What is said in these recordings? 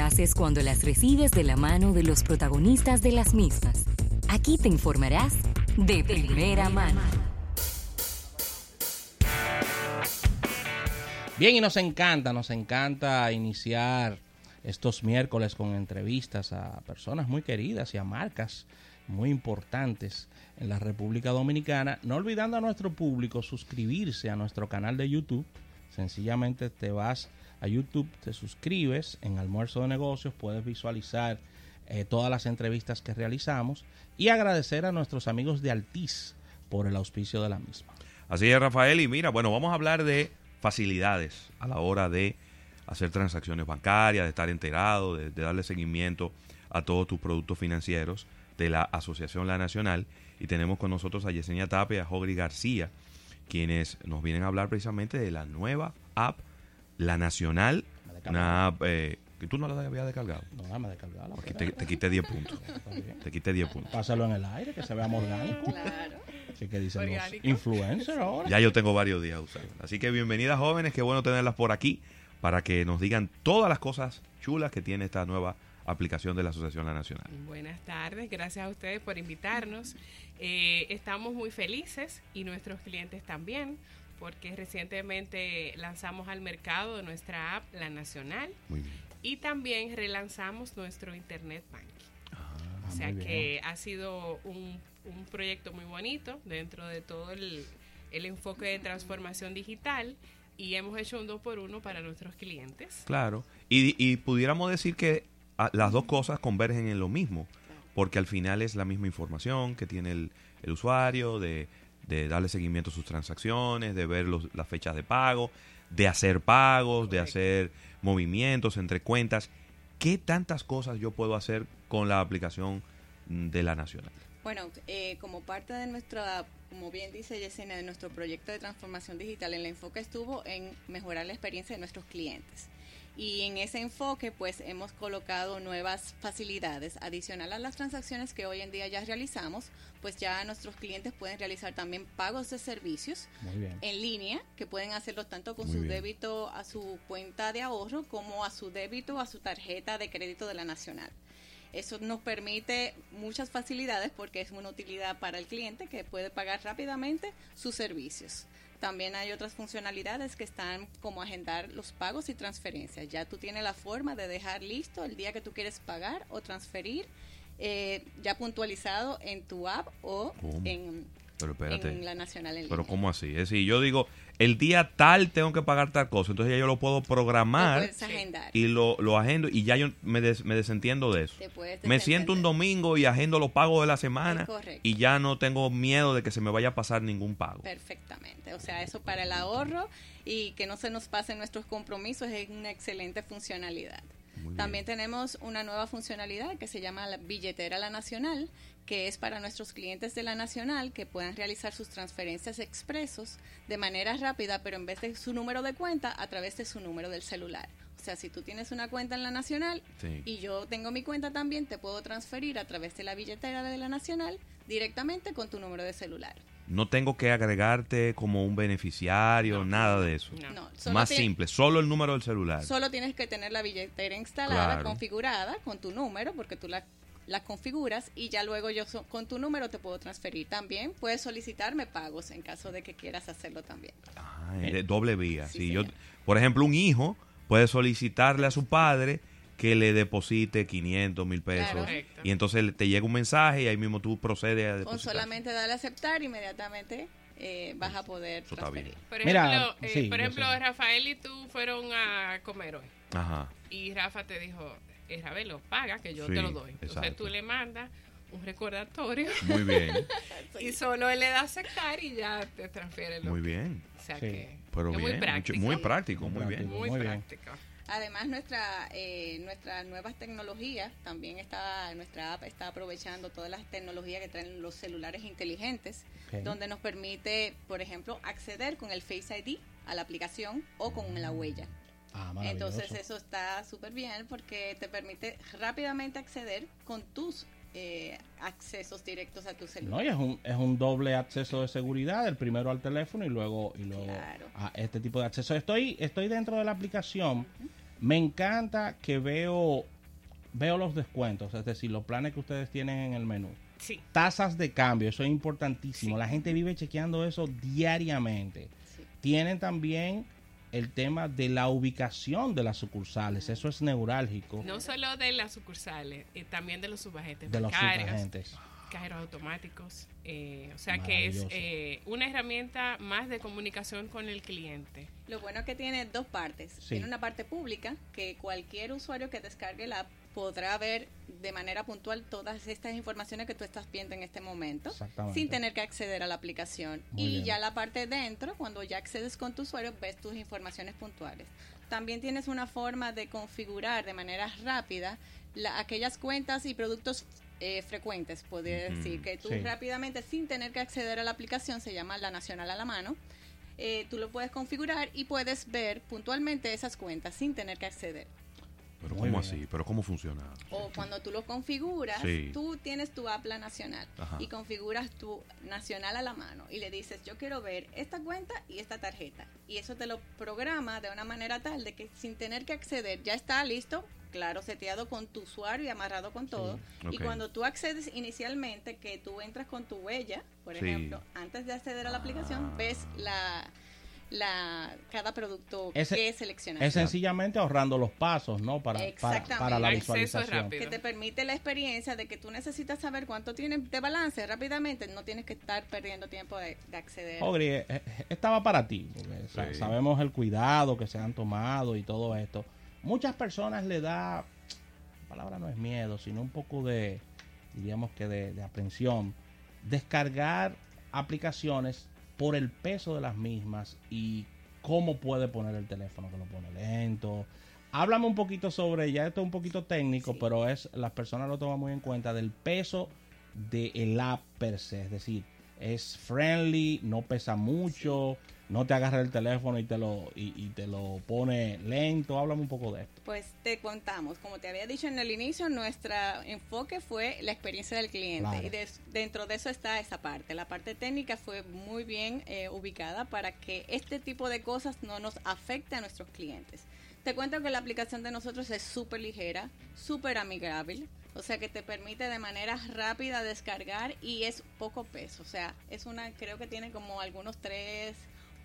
haces cuando las recibes de la mano de los protagonistas de las mismas. Aquí te informarás de primera mano. Bien, y nos encanta, nos encanta iniciar estos miércoles con entrevistas a personas muy queridas y a marcas muy importantes en la República Dominicana. No olvidando a nuestro público suscribirse a nuestro canal de YouTube. Sencillamente te vas a YouTube, te suscribes en Almuerzo de Negocios, puedes visualizar eh, todas las entrevistas que realizamos y agradecer a nuestros amigos de Altiz por el auspicio de la misma. Así es, Rafael. Y mira, bueno, vamos a hablar de facilidades a la hora de hacer transacciones bancarias, de estar enterado, de, darle seguimiento a todos tus productos financieros de la Asociación La Nacional. Y tenemos con nosotros a Yesenia Tapia y a Jogri García, quienes nos vienen a hablar precisamente de la nueva app La Nacional, una eh, que tú no la habías descargado. No, dame descargarla. Porque te, te quité 10 puntos. te quité 10 puntos. Pásalo en el aire, que se vea orgánico. Claro. Así que dicen los influencers ahora. Ya yo tengo varios días usando. Así que bienvenidas jóvenes, qué bueno tenerlas por aquí para que nos digan todas las cosas chulas que tiene esta nueva aplicación de la Asociación La Nacional. Buenas tardes, gracias a ustedes por invitarnos. Eh, estamos muy felices y nuestros clientes también porque recientemente lanzamos al mercado nuestra app La Nacional y también relanzamos nuestro Internet Banking. Ah, o sea que ha sido un un proyecto muy bonito dentro de todo el, enfoque de transformación digital y hemos hecho un dos por uno para nuestros clientes. Claro, y, y pudiéramos decir que ah, las dos cosas convergen en lo mismo, porque al final es la misma información que tiene el, el usuario, de, de, darle seguimiento a sus transacciones, de ver los, las fechas de pago, de hacer pagos, de hacer movimientos entre cuentas. ¿Qué tantas cosas yo puedo hacer con la aplicación de la Nacional? Bueno, eh, como parte de nuestra, como bien dice Yesenia, de nuestro proyecto de transformación digital, el enfoque estuvo en mejorar la experiencia de nuestros clientes. Y en ese enfoque, pues hemos colocado nuevas facilidades adicional a las transacciones que hoy en día ya realizamos, pues ya nuestros clientes pueden realizar también pagos de servicios en línea, que pueden hacerlo tanto con su débito a su cuenta de ahorro como a su débito a su tarjeta de crédito de la Nacional. Eso nos permite muchas facilidades porque es una utilidad para el cliente que puede pagar rápidamente sus servicios. También hay otras funcionalidades que están como agendar los pagos y transferencias. Ya tú tienes la forma de dejar listo el día que tú quieres pagar o transferir, eh, ya puntualizado en tu app o en pero espérate. En la nacional en Pero ¿cómo así? Es decir, yo digo, el día tal tengo que pagar tal cosa, entonces ya yo lo puedo programar y lo, lo agendo y ya yo me, me desentiendo de eso. Me siento un domingo y agendo los pagos de la semana y ya no tengo miedo de que se me vaya a pasar ningún pago. Perfectamente. O sea, eso para el ahorro y que no se nos pasen nuestros compromisos es una excelente funcionalidad. También tenemos una nueva funcionalidad que se llama la billetera La Nacional, que es para nuestros clientes de la Nacional que puedan realizar sus transferencias expresos de manera rápida, pero en vez de su número de cuenta, a través de su número del celular. O sea, si tú tienes una cuenta en la Nacional y yo tengo mi cuenta también, te puedo transferir a través de la billetera de la Nacional directamente con tu número de celular. No tengo que agregarte como un beneficiario, nada de eso. No. Más simple, solo el número del celular. Solo tienes que tener la billetera instalada, configurada con tu número, porque tú la las configuras y ya luego yo con tu número te puedo transferir. También puedes solicitarme pagos en caso de que quieras hacerlo también. Ah, es doble vía. si yo, por ejemplo, un hijo puede solicitarle a su padre que le deposite 500 mil pesos y entonces te llega un mensaje y ahí mismo tú procedes a depositar. Con solamente darle a aceptar inmediatamente eh, vas a poder transferir. Por ejemplo, eh, por ejemplo Rafael y tú fueron a comer hoy. Ajá. Y Rafa te dijo, Israel lo paga, que yo te lo doy. Entonces tú le mandas un recordatorio. Muy bien. y solo él le da aceptar y ya te transfiere Muy bien. O sea que Pero muy práctico. Muy práctico, muy, bien. Muy, práctico. Además, nuestra, eh, nuestras nuevas tecnologías, también está, nuestra app está aprovechando todas las tecnologías que traen los celulares inteligentes, donde nos permite, por ejemplo, acceder con el Face ID a la aplicación o con la huella. Ah, Entonces eso está súper bien porque te permite rápidamente acceder con tus eh, accesos directos a tu celular. No, y es un, es un doble acceso de seguridad, el primero al teléfono y luego, y luego a este tipo de acceso. Estoy, estoy dentro de la aplicación Me encanta que veo, veo los descuentos, es decir, los planes que ustedes tienen en el menú. Sí. Tasas de cambio, eso es importantísimo. Sí. La gente vive chequeando eso diariamente. Sí. Tienen también el tema de la ubicación de las sucursales, eso es neurálgico No solo de las sucursales, eh, también de los subagentes de los subagentes. cajeros automáticos. eh, o sea que es eh, una herramienta más de comunicación con el cliente. Lo bueno es que tiene dos partes. Sí. Tiene una parte pública que cualquier usuario que descargue la app podrá ver de manera puntual todas estas informaciones que tú estás viendo en este momento sin tener que acceder a la aplicación. Muy y bien. ya la parte dentro, cuando ya accedes con tu usuario, ves tus informaciones puntuales. También tienes una forma de configurar de manera rápida la- aquellas cuentas y productos eh, frecuentes, podría decir, que tú Sí. rápidamente, sin tener que acceder a la aplicación, se llama la Nacional a la mano, eh, tú lo puedes configurar y puedes ver puntualmente esas cuentas sin tener que acceder. Pero Muy ¿cómo bien. así? ¿Pero cómo funciona? O cuando tú lo configuras, Sí. tú tienes tu Apla Nacional Ajá. y configuras tu Nacional a la mano y le dices, yo quiero ver esta cuenta y esta tarjeta. Y eso te lo programa de una manera tal de que sin tener que acceder, ya está listo, claro, seteado con tu usuario y amarrado con todo. Y cuando tú accedes inicialmente, que tú entras con tu huella, por Sí. ejemplo, antes de acceder a la aplicación, ves la, la cada producto Ese- que seleccionas. Es sencillamente ahorrando los pasos, ¿no? Para, para, Exactamente. para la visualización. rápido. que te permite la experiencia de que tú necesitas saber cuánto tienes de balance rápidamente, no tienes que estar perdiendo tiempo de, de acceder. Ogri, eh, eh, estaba para ti. Sí. Sabemos el cuidado que se han tomado y todo esto. Muchas personas le da, la palabra no es miedo, sino un poco de, diríamos que de, de aprensión, descargar aplicaciones por el peso de las mismas y cómo puede poner el teléfono que lo pone lento. Háblame un poquito sobre, ya esto es un poquito técnico, Sí. pero es las personas lo toman muy en cuenta del peso del app per se, es decir, es friendly, no pesa mucho, no te agarra el teléfono y te lo y, y te lo pone lento. Háblame un poco de esto. Pues te contamos, como te había dicho en el inicio, nuestro enfoque fue la experiencia del cliente Claro. y des- dentro de eso está esa parte. La parte técnica fue muy bien eh, ubicada para que este tipo de cosas no nos afecte a nuestros clientes. Te cuento que la aplicación de nosotros es súper ligera, súper amigable, o sea que te permite de manera rápida descargar y es poco peso, o sea, es una, creo que tiene como algunos 3,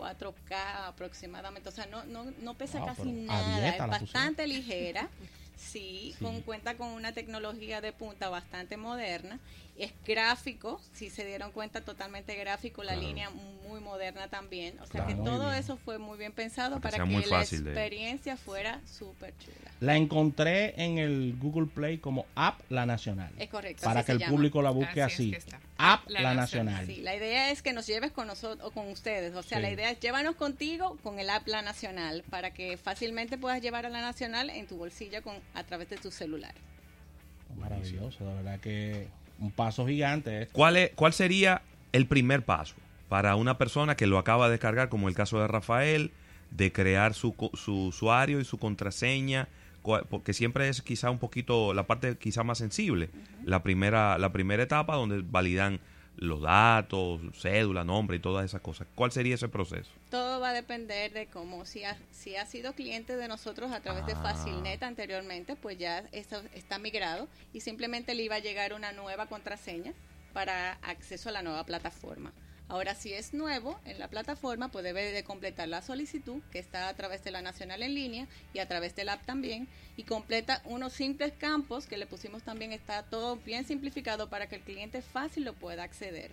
4K aproximadamente, o sea, no, no, no pesa Wow, casi nada, es pusieron. bastante ligera. Sí, Sí. Con, cuenta con una tecnología de punta bastante moderna. Es gráfico, si se dieron cuenta, totalmente gráfico, la Claro. línea muy moderna también. O sea Claro, que todo bien. eso fue muy bien pensado Para que para la de- experiencia fuera súper chula. La encontré en el Google Play como App La Nacional. Es correcto. para así que el llama. público la busque Así. App La La, Nacional. Nacional. Sí, la idea es que nos lleves con nosotros o con ustedes. O sea, Sí. la idea es llévanos contigo con el app La Nacional para que fácilmente puedas llevar a La Nacional en tu bolsillo con a través de tu celular. Maravilloso, de verdad que un paso gigante. esto. ¿Cuál, es, ¿Cuál sería el primer paso para una persona que lo acaba de descargar, como el caso de Rafael, de crear su, su usuario y su contraseña? Porque siempre es quizá un poquito la parte quizá más sensible. La primera la primera etapa donde validan los datos, cédula, nombre y todas esas cosas. ¿Cuál sería ese proceso? Todo va a depender de cómo, si ha, si ha sido cliente de nosotros a través de Ah. Facilnet anteriormente, pues ya eso está migrado y simplemente le iba a llegar una nueva contraseña para acceso a la nueva plataforma. Ahora, si es nuevo en la plataforma, pues debe de completar la solicitud, que está a través de la Nacional en línea y a través del app también, y completa unos simples campos que le pusimos también, está todo bien simplificado para que el cliente fácil lo pueda acceder.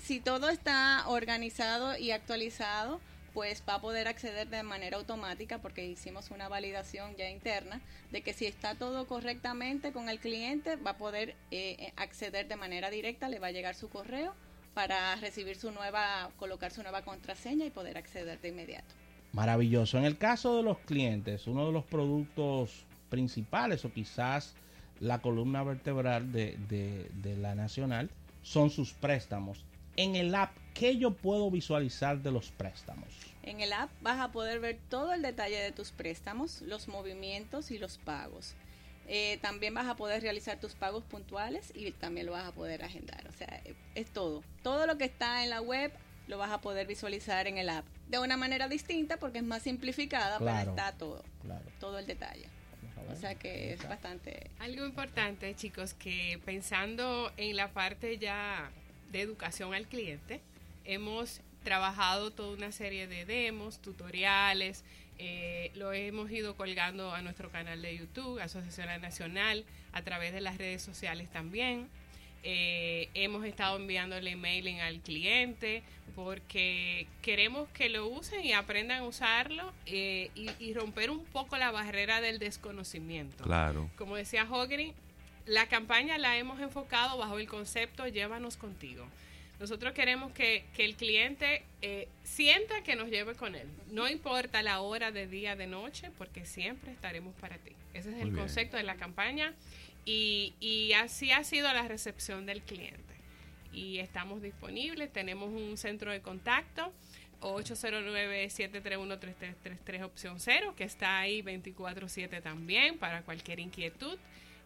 Si todo está organizado y actualizado, pues va a poder acceder de manera automática porque hicimos una validación ya interna de que si está todo correctamente con el cliente va a poder eh, eh, acceder de manera directa, le va a llegar su correo para recibir su nueva, colocar su nueva contraseña y poder acceder de inmediato. Maravilloso. En el caso de los clientes, uno de los productos principales o quizás la columna vertebral de, de- de la nacional son sus préstamos. En el app, ¿qué yo puedo visualizar de los préstamos? En el app vas a poder ver todo el detalle de tus préstamos, los movimientos y los pagos. Eh, también vas a poder realizar tus pagos puntuales y también lo vas a poder agendar. O sea, eh, es todo. Todo lo que está en la web lo vas a poder visualizar en el app de una manera distinta porque es más simplificada, pero está todo, Claro. todo el detalle. O sea que es bastante... Algo importante, chicos, que pensando en la parte ya de educación al cliente, hemos trabajado toda una serie de demos, tutoriales, eh, lo hemos ido colgando a nuestro canal de YouTube, Asociación Nacional, a través de las redes sociales también. Eh, hemos estado enviándole mailing al cliente porque queremos que lo usen y aprendan a usarlo eh, y, y romper un poco la barrera del desconocimiento. Claro. Como decía Hogri, la campaña la hemos enfocado bajo el concepto llévanos contigo. Nosotros queremos que, que el cliente eh, sienta que nos lleve con él. No importa la hora de día, de noche, porque siempre estaremos para ti. Ese es Muy el bien. concepto de la campaña y, y así ha sido la recepción del cliente. Y estamos disponibles, tenemos un centro de contacto 809-731-3333 opción 0, que está ahí 24/7 también para cualquier inquietud.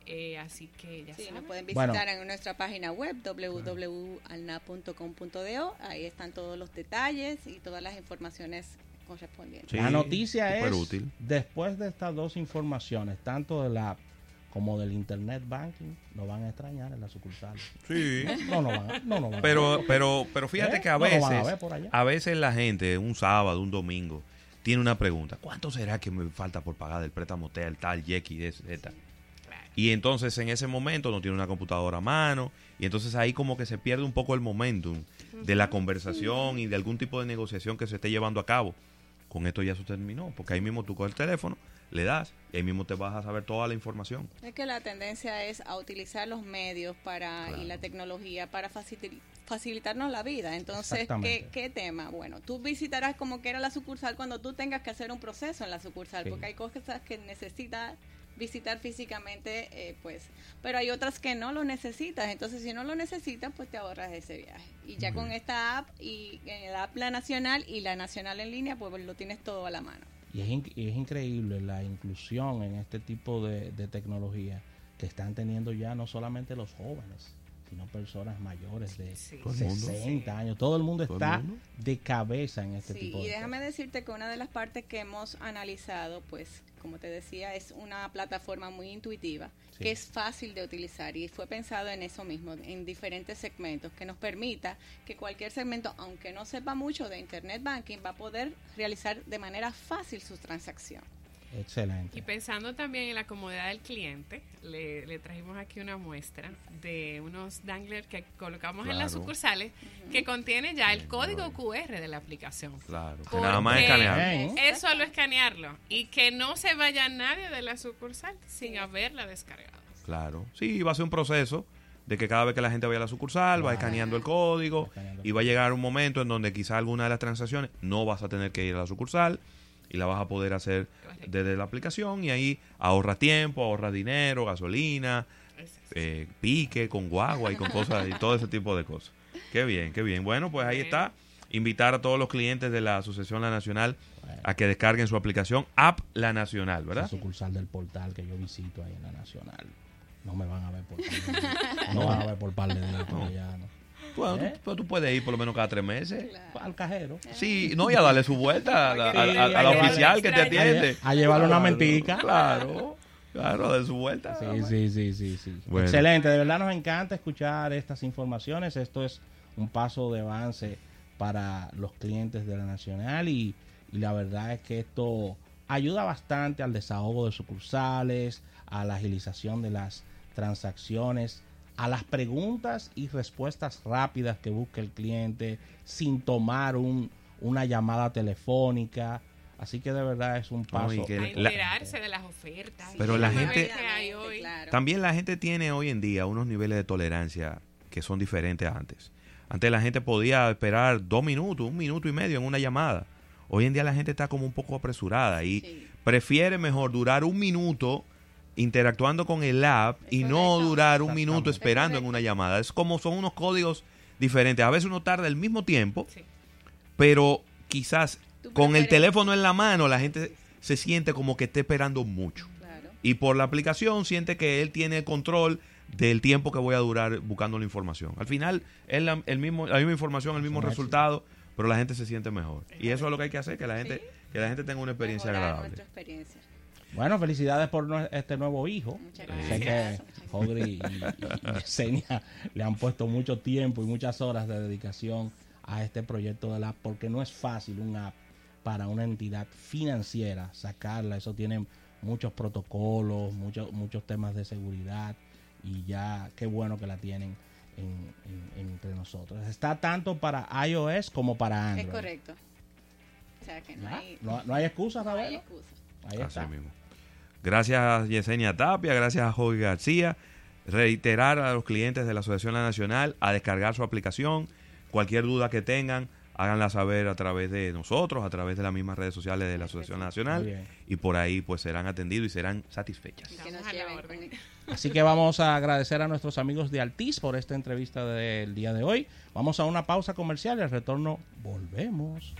Eh, así que ya Sí, nos saben. pueden Bueno. visitar en nuestra página web www.alna.com.do. Ahí están todos los detalles y todas las informaciones correspondientes. Sí, la noticia súper es, útil. después de estas dos informaciones, tanto de la app como del Internet Banking, nos van a extrañar en la sucursal. Sí. No, no van, a- no, no van Pero, pero, pero fíjate ¿Eh? que a veces, a ver por allá. a veces la gente, un sábado, un domingo, tiene una pregunta. ¿Cuánto será que me falta por pagar del préstamo tal, tal, X, Z? Y entonces en ese momento no tiene una computadora a mano. Y entonces ahí como que se pierde un poco el momentum de la conversación y de algún tipo de negociación que se esté llevando a cabo. Con esto ya eso terminó. Porque ahí mismo tú coges el teléfono, le das y ahí mismo te vas a saber toda la información. Es que la tendencia es a utilizar los medios para Claro. y la tecnología para facili- facilitarnos la vida. Entonces, ¿qué. ¿qué tema? Bueno, tú visitarás como quiera la sucursal cuando tú tengas que hacer un proceso en la sucursal, Sí. porque hay cosas que necesitas visitar físicamente, eh, pues, pero hay otras que no lo necesitas. Entonces, si no lo necesitas, pues te ahorras ese viaje. Y ya Muy con bien. esta app y en la app la nacional y la nacional en línea, pues lo tienes todo a la mano. Y es, in- y es increíble la inclusión en este tipo de, de tecnología que están teniendo ya no solamente los jóvenes, sino personas mayores de Sí. Todo el mundo. 60 años. Todo el mundo está mundo. de cabeza en este Sí, tipo y de déjame cosas. decirte que una de las partes que hemos analizado, pues, como te decía, es una plataforma muy intuitiva, Sí. que es fácil de utilizar y fue pensado en eso mismo, en diferentes segmentos, que nos permita que cualquier segmento, aunque no sepa mucho de Internet Banking, va a poder realizar de manera fácil su transacción. Excelente. Y pensando también en la comodidad del cliente, le, le trajimos aquí una muestra de unos danglers que colocamos en las sucursales que contiene ya el código. QR de la aplicación. Claro. Que nada más escanear. Bien. Es solo escanearlo y que no se vaya nadie de la sucursal sin haberla descargado. Claro. Sí, va a ser un proceso de que cada vez que la gente vaya a la sucursal, va escaneando el código escaneando y va a llegar un momento en donde quizá alguna de las transacciones no vas a tener que ir a la sucursal y la vas a poder hacer Correcto. desde la aplicación y ahí ahorra tiempo, ahorra dinero, gasolina, eh, pique con guagua y con cosas y todo ese tipo de cosas. Qué bien, qué bien. Bueno, pues ahí está. Invitar a todos los clientes de la Asociación La Nacional Bueno. a que descarguen su aplicación App La Nacional, ¿verdad? sucursal del portal que yo visito ahí en la Nacional. No me van a ver por par de días. No van a ver por par de días por allá, ¿no? Bueno, ¿Eh? tú, pero tú puedes ir por lo menos cada tres meses. Al cajero. Sí, no, y a darle su vuelta a la, a- a- a la Sí, a oficial que te atiende. A llevarle una mentica. Claro, claro, a darle su vuelta. Sí, sí, sí, sí, sí. Bueno. Excelente, de verdad nos encanta escuchar estas informaciones. Esto es un paso de avance para los clientes de la Nacional y, y la verdad es que esto ayuda bastante al desahogo de sucursales, a la agilización de las transacciones, a las preguntas y respuestas rápidas que busca el cliente sin tomar un, una llamada telefónica. Así que de verdad es un paso. y que A La- enterarse de las ofertas. Pero la gente- ver qué hay hoy. Claro. También la gente tiene hoy en día unos niveles de tolerancia que son diferentes a antes. Antes la gente podía esperar dos minutos, un minuto y medio en una llamada. Hoy en día la gente está como un poco apresurada y Sí. prefiere mejor durar un minuto interactuando con el app y no durar un minuto Es esperando en una llamada. Es como son unos códigos diferentes. A veces uno tarda el mismo tiempo, Sí. pero quizás con el teléfono en la mano la gente se siente como que está esperando mucho. Claro. Y por la aplicación siente que él tiene el control del tiempo que voy a durar buscando la información. Al final es la, el mismo, la misma información, el mismo resultado, pero la gente se siente mejor. Y eso es lo que hay que hacer, que la gente, que la gente tenga una experiencia Mejorar agradable. nuestra experiencia. Bueno, felicidades por este nuevo hijo. Muchas Sé que Jodri y, y- Yesenia le han puesto mucho tiempo y muchas horas de dedicación a este proyecto del app, porque no es fácil un app para una entidad financiera sacarla. Eso tiene muchos protocolos, muchos, muchos temas de seguridad y ya qué bueno que la tienen en- en- entre nosotros. Está tanto para iOS como para Android. Es correcto. O sea que no hay, No, no hay excusa, no hay excusa. Ahí Así está. mismo. Gracias Yesenia Tapia, gracias a Jorge García. Reiterar a los clientes de la Asociación La Nacional a descargar su aplicación. Cualquier duda que tengan, háganla saber a través de nosotros, a través de las mismas redes sociales de la Asociación Nacional. Y por ahí pues serán atendidos y serán satisfechas. Que nos a lleven Así que vamos a agradecer a nuestros amigos de Altiz por esta entrevista del día de hoy. Vamos a una pausa comercial y al retorno volvemos.